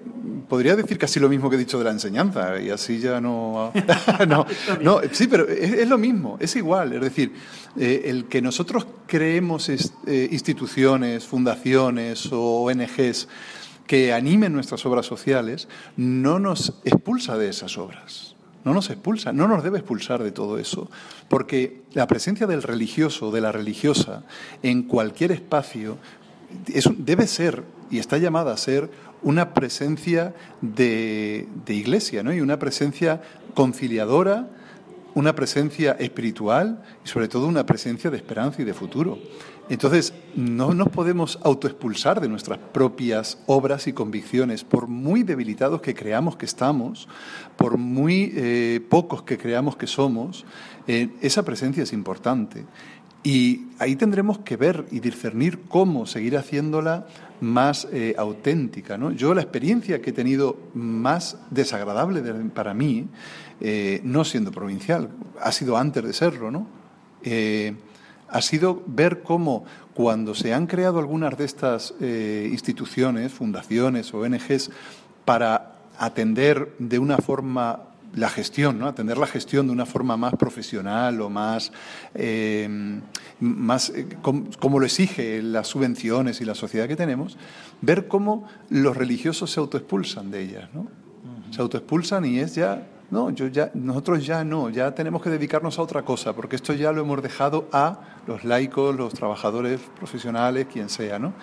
Speaker 3: podría decir casi lo mismo que he dicho de la enseñanza y así ya no... [LAUGHS] no, [LAUGHS] no, sí, pero es, lo mismo, es igual. Es decir, eh, el que nosotros creemos eh, instituciones, fundaciones o ONGs que animen nuestras obras sociales no nos expulsa de esas obras no nos expulsa, no nos debe expulsar de todo eso, porque la presencia del religioso, de la religiosa, en cualquier espacio, debe ser, y está llamada a ser, una presencia de, de iglesia, ¿no? y una presencia conciliadora, una presencia espiritual y sobre todo una presencia de esperanza y de futuro. Entonces, no nos podemos autoexpulsar de nuestras propias obras y convicciones, por muy debilitados que creamos que estamos, por muy eh, pocos que creamos que somos, eh, esa presencia es importante. Y ahí tendremos que ver y discernir cómo seguir haciéndola más eh, auténtica. ¿no? Yo la experiencia que he tenido más desagradable para mí, no siendo provincial, ha sido antes de serlo, ¿no? ha sido ver cómo cuando se han creado algunas de estas eh, instituciones, fundaciones, ONGs, para atender de una forma la gestión, ¿no? atender la gestión de una forma más profesional o más, eh, más eh, como, lo exige las subvenciones y la sociedad que tenemos, ver cómo los religiosos se autoexpulsan de ellas. ¿no? Se autoexpulsan y es ya no, yo ya, nosotros ya no, ya tenemos que dedicarnos a otra cosa, porque esto ya lo hemos dejado a los laicos, los trabajadores profesionales, quien sea, ¿no?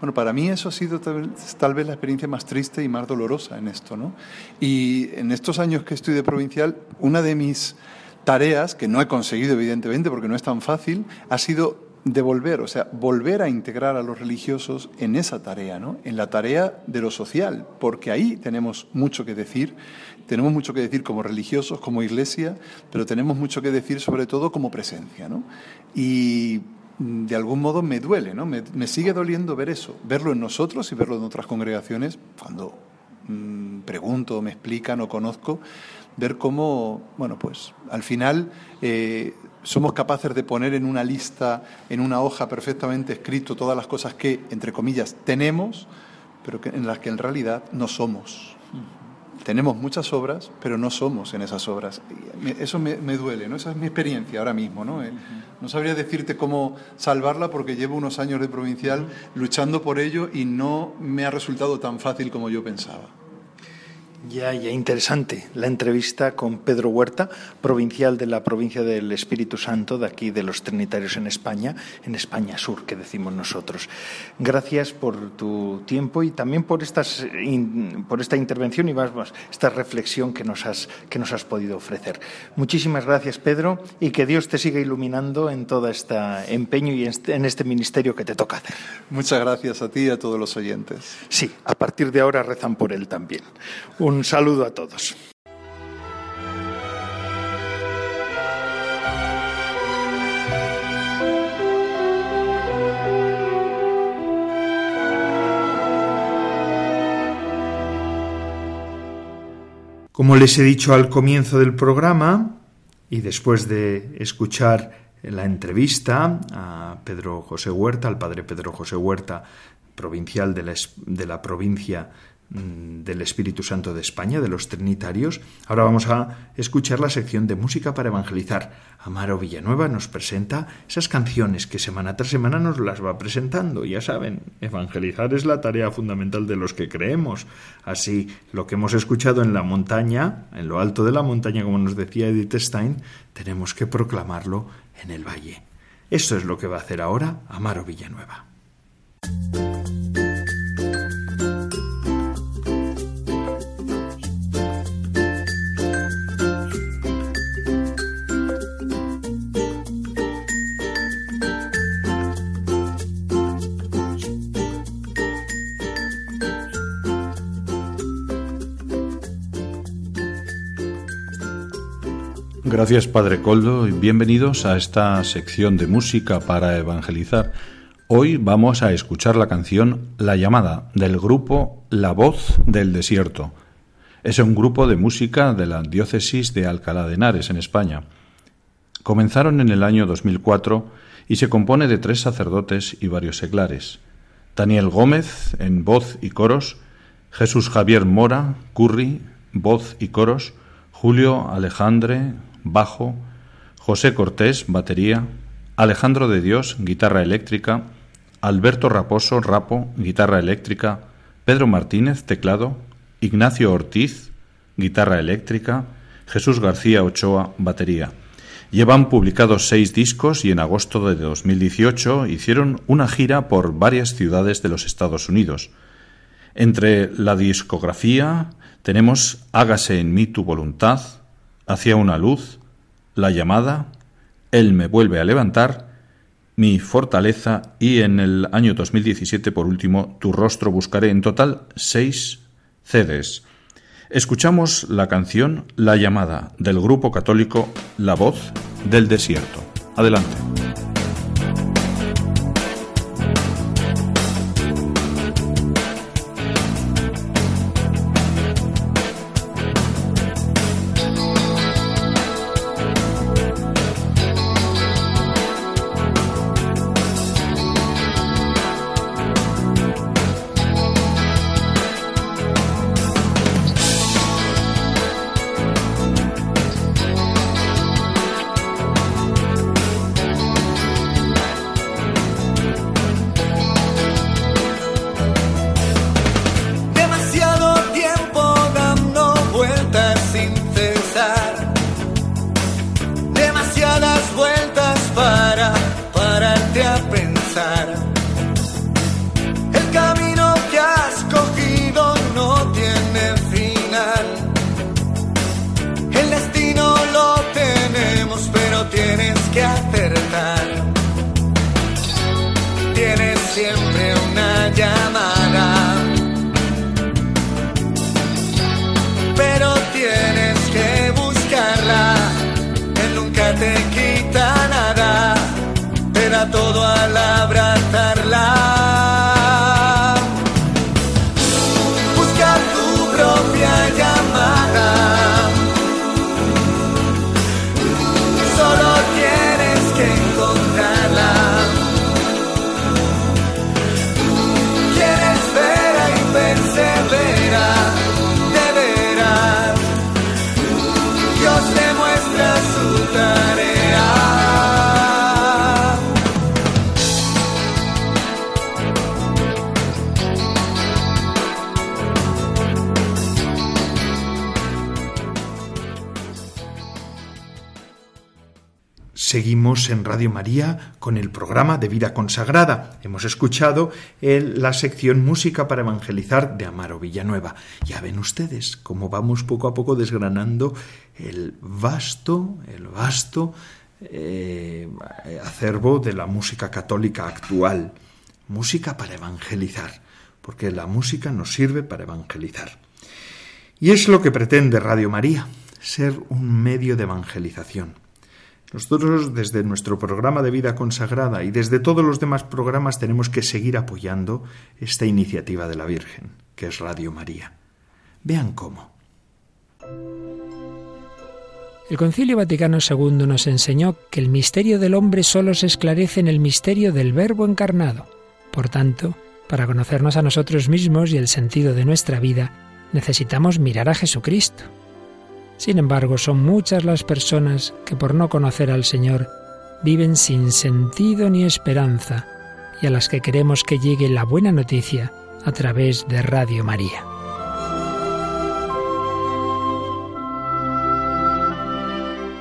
Speaker 3: Bueno, para mí eso ha sido tal, vez la experiencia más triste y más dolorosa en esto, ¿no? Y en estos años que estoy de provincial, una de mis tareas, que no he conseguido evidentemente porque no es tan fácil, ha sido devolver, o sea, volver a integrar a los religiosos en esa tarea, ¿no? En la tarea de lo social, porque ahí tenemos mucho que decir, tenemos mucho que decir como religiosos, como iglesia, pero tenemos mucho que decir sobre todo como presencia, ¿no? Y de algún modo me duele, ¿no? Me, sigue doliendo ver eso, verlo en nosotros y verlo en otras congregaciones, cuando mm, pregunto, me explican o conozco, ver cómo, bueno, pues al final eh, somos capaces de poner en una lista, en una hoja perfectamente escrito todas las cosas que, entre comillas, tenemos, pero que, en las que en realidad no somos. Tenemos muchas obras, pero no somos en esas obras. Eso me, duele, ¿no? Esa es mi experiencia ahora mismo, ¿no? Eh, no sabría decirte cómo salvarla porque llevo unos años de provincial luchando por ello y no me ha resultado tan fácil como yo pensaba.
Speaker 1: Ya, ya, interesante la entrevista con Pedro Huerta, provincial de la provincia del Espíritu Santo, de aquí de los Trinitarios en España, en España Sur, que decimos nosotros. Gracias por tu tiempo y también por, estas, por esta intervención y más, esta reflexión que nos, has, que nos has podido ofrecer. Muchísimas gracias, Pedro, y que Dios te siga iluminando en todo este empeño y este, en este ministerio que te toca hacer.
Speaker 3: Muchas gracias a ti y a todos los oyentes.
Speaker 1: Sí, a partir de ahora rezan por él también. Un un saludo a todos. Como les he dicho al comienzo del programa, y después de escuchar la entrevista a Pedro José Huerta, al padre Pedro José Huerta, provincial de la, de la provincia del Espíritu Santo de España, de los Trinitarios. Ahora vamos a escuchar la sección de música para evangelizar. Amaro Villanueva nos presenta esas canciones que semana tras semana nos las va presentando. Ya saben, evangelizar es la tarea fundamental de los que creemos. Así, lo que hemos escuchado en la montaña, en lo alto de la montaña, como nos decía Edith Stein, tenemos que proclamarlo en el valle. Esto es lo que va a hacer ahora Amaro Villanueva.
Speaker 4: Gracias Padre Coldo y bienvenidos a esta sección de música para evangelizar. Hoy vamos a escuchar la canción La llamada del grupo La Voz del Desierto. Es un grupo de música de la diócesis de Alcalá de Henares, en España. Comenzaron en el año 2004 y se compone de tres sacerdotes y varios seglares. Daniel Gómez en voz y coros, Jesús Javier Mora, curri, voz y coros, Julio Alejandre, bajo, José Cortés, batería, Alejandro de Dios, guitarra eléctrica, Alberto Raposo, rapo, guitarra eléctrica, Pedro Martínez, teclado, Ignacio Ortiz, guitarra eléctrica, Jesús García Ochoa, batería. Llevan publicados seis discos y en agosto de 2018 hicieron una gira por varias ciudades de los Estados Unidos. Entre la discografía tenemos Hágase en mí tu voluntad, hacia una luz, la llamada, Él me vuelve a levantar, mi fortaleza y en el año 2017, por último, Tu rostro buscaré. En total, seis CDs. Escuchamos la canción La llamada del grupo católico La voz del desierto. Adelante. disfrutaré.
Speaker 1: Seguimos en Radio María con el programa de vida consagrada. Hemos escuchado la sección Música para Evangelizar de Amaro Villanueva. Ya ven ustedes cómo vamos poco a poco desgranando el vasto, el vasto eh, acervo de la música católica actual. Música para evangelizar, porque la música nos sirve para evangelizar. Y es lo que pretende Radio María, ser un medio de evangelización nosotros desde nuestro programa de vida consagrada y desde todos los demás programas tenemos que seguir apoyando esta iniciativa de la Virgen, que es Radio María. Vean cómo.
Speaker 5: El Concilio Vaticano II nos enseñó que el misterio del hombre solo se esclarece en el misterio del Verbo encarnado. Por tanto, para conocernos a nosotros mismos y el sentido de nuestra vida, necesitamos mirar a Jesucristo. Sin embargo, son muchas las personas que por no conocer al Señor viven sin sentido ni esperanza y a las que queremos que llegue la buena noticia a través de Radio María.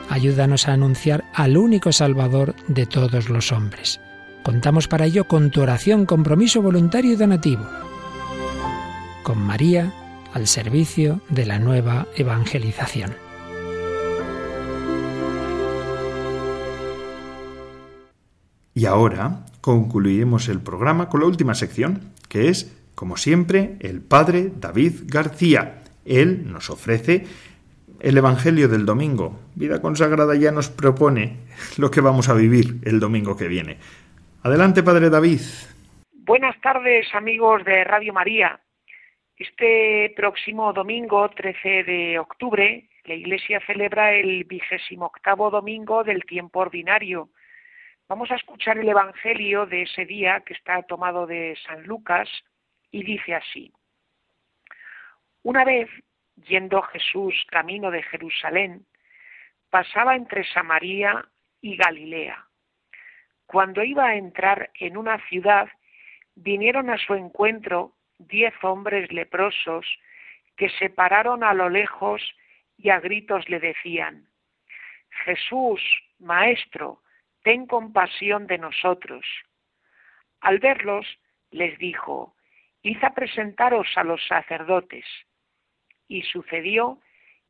Speaker 5: Ayúdanos a anunciar al único Salvador de todos los hombres. Contamos para ello con tu oración, compromiso voluntario y donativo. Con María al servicio de la nueva evangelización.
Speaker 1: Y ahora concluiremos el programa con la última sección, que es, como siempre, el Padre David García. Él nos ofrece el Evangelio del domingo. Vida consagrada ya nos propone lo que vamos a vivir el domingo que viene. Adelante, Padre David.
Speaker 6: Buenas tardes, amigos de Radio María. Este próximo domingo, 13 de octubre, la Iglesia celebra el vigésimo octavo domingo del tiempo ordinario. Vamos a escuchar el Evangelio de ese día que está tomado de San Lucas y dice así. Una vez yendo Jesús camino de Jerusalén, pasaba entre Samaria y Galilea. Cuando iba a entrar en una ciudad, vinieron a su encuentro diez hombres leprosos que se pararon a lo lejos y a gritos le decían, Jesús, Maestro, ten compasión de nosotros. Al verlos, les dijo, Id a presentaros a los sacerdotes. Y sucedió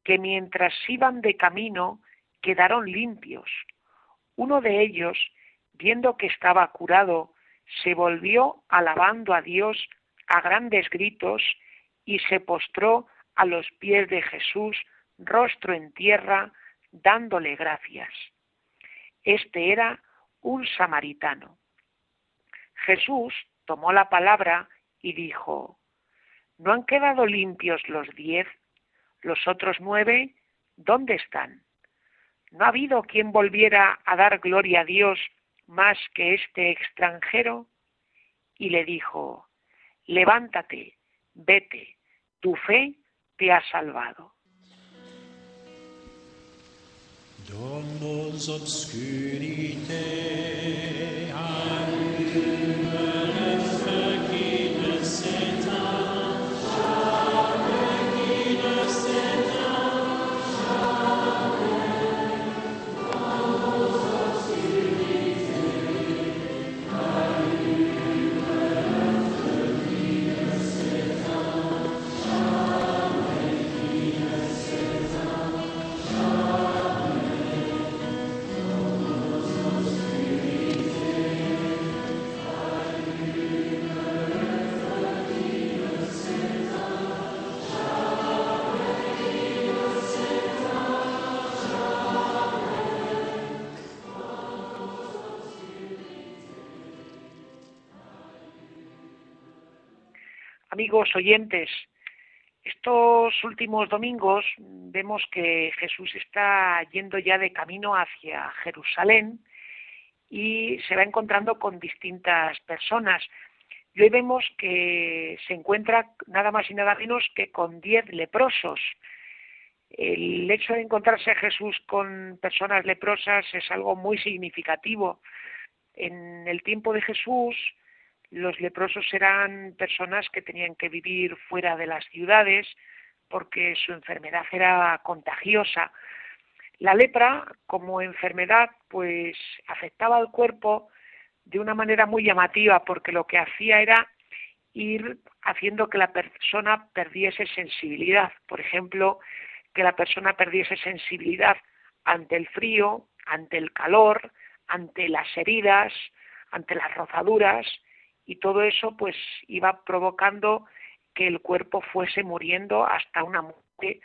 Speaker 6: que mientras iban de camino quedaron limpios. Uno de ellos, viendo que estaba curado, se volvió alabando a Dios a grandes gritos y se postró a los pies de Jesús, rostro en tierra, dándole gracias. Este era un samaritano. Jesús tomó la palabra y dijo, ¿No han quedado limpios los diez? ¿Los otros nueve? ¿Dónde están? ¿No ha habido quien volviera a dar gloria a Dios más que este extranjero? Y le dijo, levántate, vete, tu fe te ha salvado. Amigos oyentes, estos últimos domingos vemos que Jesús está yendo ya de camino hacia Jerusalén y se va encontrando con distintas personas. Y hoy vemos que se encuentra nada más y nada menos que con diez leprosos. El hecho de encontrarse Jesús con personas leprosas es algo muy significativo. En el tiempo de Jesús, los leprosos eran personas que tenían que vivir fuera de las ciudades porque su enfermedad era contagiosa. La lepra, como enfermedad, pues afectaba al cuerpo de una manera muy llamativa porque lo que hacía era ir haciendo que la persona perdiese sensibilidad. Por ejemplo, que la persona perdiese sensibilidad ante el frío, ante el calor, ante las heridas, ante las rozaduras, y todo eso pues iba provocando que el cuerpo fuese muriendo hasta una muerte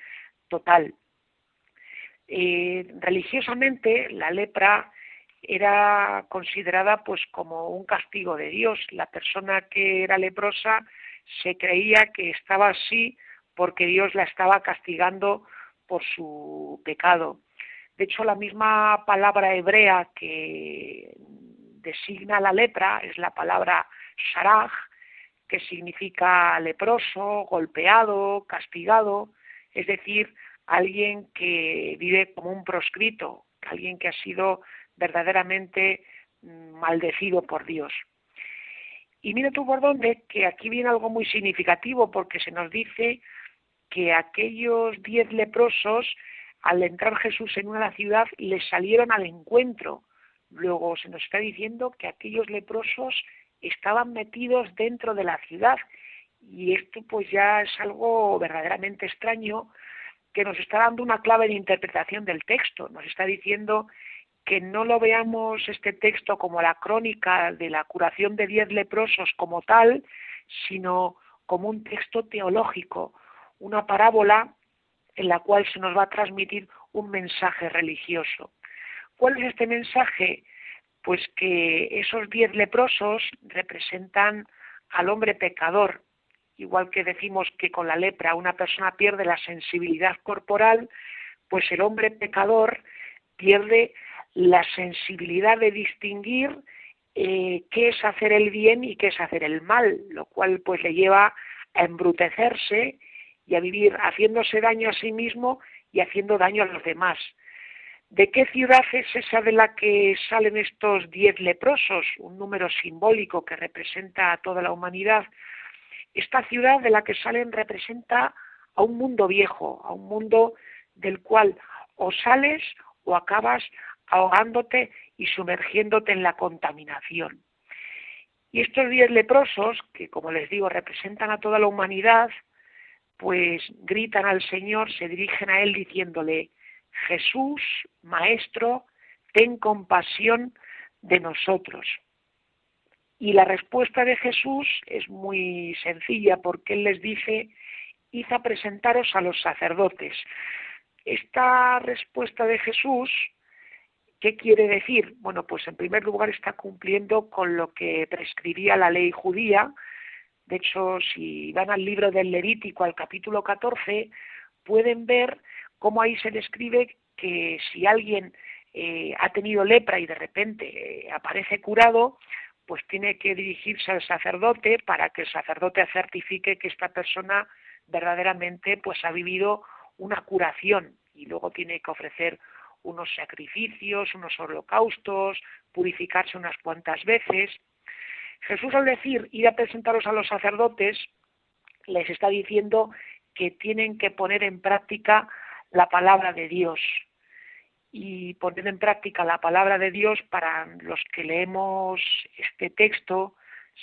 Speaker 6: total. Eh, religiosamente la lepra era considerada pues como un castigo de Dios. La persona que era leprosa se creía que estaba así porque Dios la estaba castigando por su pecado. De hecho, la misma palabra hebrea que designa la lepra es la palabra sharaj, que significa leproso, golpeado, castigado, es decir, alguien que vive como un proscrito, alguien que ha sido verdaderamente mm, maldecido por Dios. Y mira tú por dónde, que aquí viene algo muy significativo, porque se nos dice que aquellos diez leprosos, al entrar Jesús en una ciudad, le salieron al encuentro. Luego se nos está diciendo que aquellos leprosos estaban metidos dentro de la ciudad. Y esto pues ya es algo verdaderamente extraño que nos está dando una clave de interpretación del texto. Nos está diciendo que no lo veamos este texto como la crónica de la curación de diez leprosos como tal, sino como un texto teológico, una parábola en la cual se nos va a transmitir un mensaje religioso. ¿Cuál es este mensaje? Pues que esos diez leprosos representan al hombre pecador, igual que decimos que con la lepra una persona pierde la sensibilidad corporal, pues el hombre pecador pierde la sensibilidad de distinguir eh, qué es hacer el bien y qué es hacer el mal, lo cual pues le lleva a embrutecerse y a vivir haciéndose daño a sí mismo y haciendo daño a los demás. ¿De qué ciudad es esa de la que salen estos diez leprosos? Un número simbólico que representa a toda la humanidad. Esta ciudad de la que salen representa a un mundo viejo, a un mundo del cual o sales o acabas ahogándote y sumergiéndote en la contaminación. Y estos diez leprosos, que como les digo representan a toda la humanidad, pues gritan al Señor, se dirigen a Él diciéndole, Jesús, Maestro, ten compasión de nosotros. Y la respuesta de Jesús es muy sencilla porque Él les dice, id a presentaros a los sacerdotes. Esta respuesta de Jesús ¿Qué quiere decir? Bueno, pues en primer lugar está cumpliendo con lo que prescribía la ley judía. De hecho, si van al libro del Levítico, al capítulo 14, pueden ver cómo ahí se describe que si alguien eh, ha tenido lepra y de repente eh, aparece curado, pues tiene que dirigirse al sacerdote para que el sacerdote certifique que esta persona verdaderamente pues ha vivido una curación y luego tiene que ofrecer unos sacrificios, unos holocaustos, purificarse unas cuantas veces. Jesús al decir ir a presentaros a los sacerdotes, les está diciendo que tienen que poner en práctica la palabra de Dios. Y poner en práctica la palabra de Dios para los que leemos este texto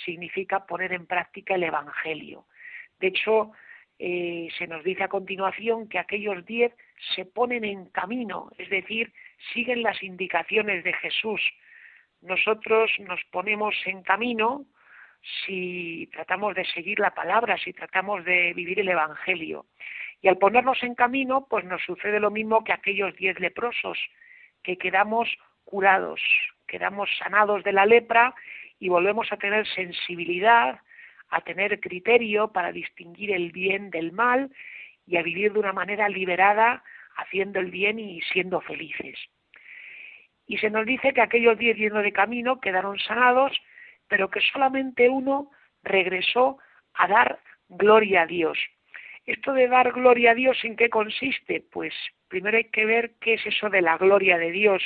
Speaker 6: significa poner en práctica el Evangelio. De hecho, eh, se nos dice a continuación que aquellos diez se ponen en camino, es decir, siguen las indicaciones de Jesús. Nosotros nos ponemos en camino si tratamos de seguir la palabra, si tratamos de vivir el Evangelio. Y al ponernos en camino, pues nos sucede lo mismo que aquellos diez leprosos, que quedamos curados, quedamos sanados de la lepra y volvemos a tener sensibilidad, a tener criterio para distinguir el bien del mal y a vivir de una manera liberada, haciendo el bien y siendo felices. Y se nos dice que aquellos diez yendo de camino quedaron sanados, pero que solamente uno regresó a dar gloria a Dios. Esto de dar gloria a Dios, ¿en qué consiste? Pues primero hay que ver qué es eso de la gloria de Dios.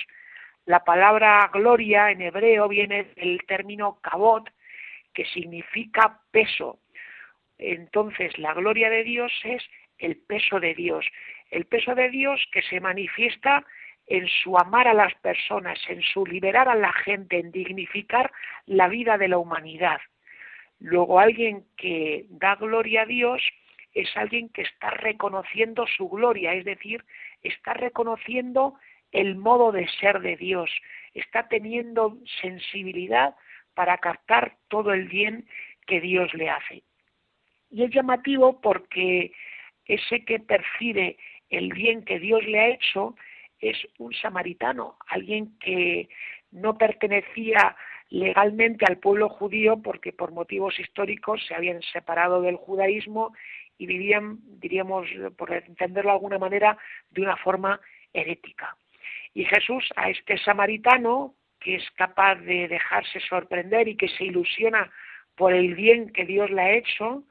Speaker 6: La palabra gloria en hebreo viene del término kabot, que significa peso. Entonces, la gloria de Dios es el peso de Dios, el peso de Dios que se manifiesta en su amar a las personas, en su liberar a la gente, en dignificar la vida de la humanidad. Luego alguien que da gloria a Dios es alguien que está reconociendo su gloria, es decir, está reconociendo el modo de ser de Dios, está teniendo sensibilidad para captar todo el bien que Dios le hace. Y es llamativo porque ese que percibe el bien que Dios le ha hecho es un samaritano, alguien que no pertenecía legalmente al pueblo judío porque por motivos históricos se habían separado del judaísmo y vivían, diríamos, por entenderlo de alguna manera, de una forma herética. Y Jesús a este samaritano, que es capaz de dejarse sorprender y que se ilusiona por el bien que Dios le ha hecho,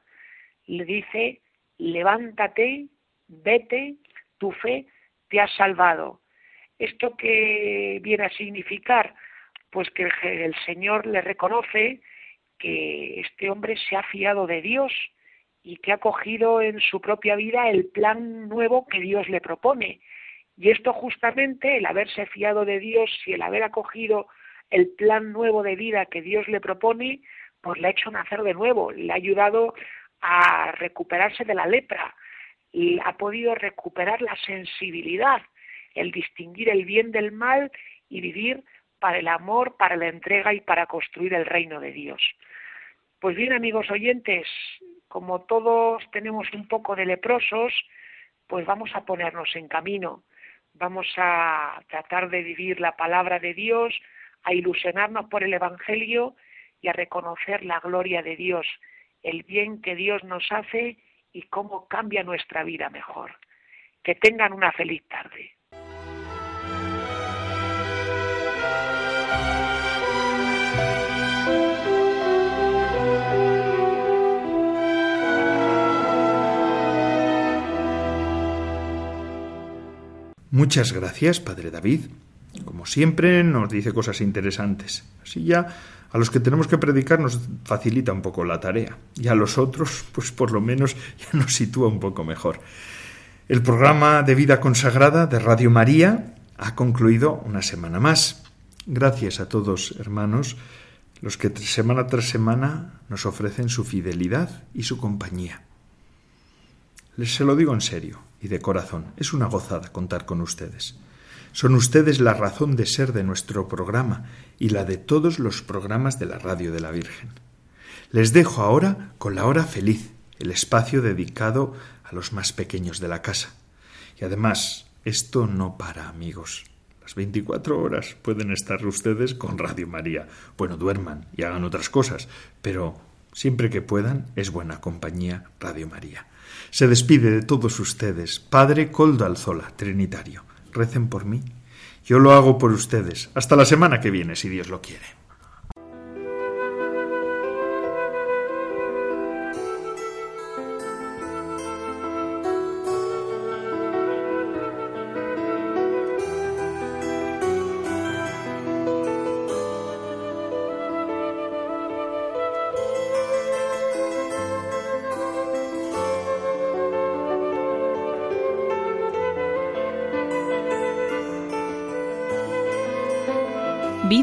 Speaker 6: le dice, levántate, vete, tu fe te ha salvado. ¿Esto qué viene a significar? Pues que el Señor le reconoce que este hombre se ha fiado de Dios y que ha cogido en su propia vida el plan nuevo que Dios le propone. Y esto justamente, el haberse fiado de Dios y el haber acogido el plan nuevo de vida que Dios le propone, pues le ha hecho nacer de nuevo, le ha ayudado a recuperarse de la lepra y ha podido recuperar la sensibilidad, el distinguir el bien del mal y vivir para el amor, para la entrega y para construir el reino de Dios. Pues bien, amigos oyentes, como todos tenemos un poco de leprosos, pues vamos a ponernos en camino, vamos a tratar de vivir la palabra de Dios, a ilusionarnos por el Evangelio y a reconocer la gloria de Dios, el bien que Dios nos hace y cómo cambia nuestra vida mejor. Que tengan una feliz tarde.
Speaker 1: Muchas gracias, Padre David. Como siempre, nos dice cosas interesantes. Así ya a los que tenemos que predicar nos facilita un poco la tarea. Y a los otros, pues por lo menos [LAUGHS] ya nos sitúa un poco mejor. El programa de vida consagrada de Radio María ha concluido una semana más. Gracias a todos, hermanos, los que semana tras semana nos ofrecen su fidelidad y su compañía. Les se lo digo en serio y de corazón. Es una gozada contar con ustedes. Son ustedes la razón de ser de nuestro programa y la de todos los programas de la Radio de la Virgen. Les dejo ahora con la hora feliz, el espacio dedicado a los más pequeños de la casa. Y además, esto no para, amigos. Las 24 horas pueden estar ustedes con Radio María. Bueno, duerman y hagan otras cosas, pero siempre que puedan es buena compañía Radio María. Se despide de todos ustedes, Padre Coldo Alzola, Trinitario. Recen por mí. Yo lo hago por ustedes. Hasta la semana que viene, si Dios lo quiere.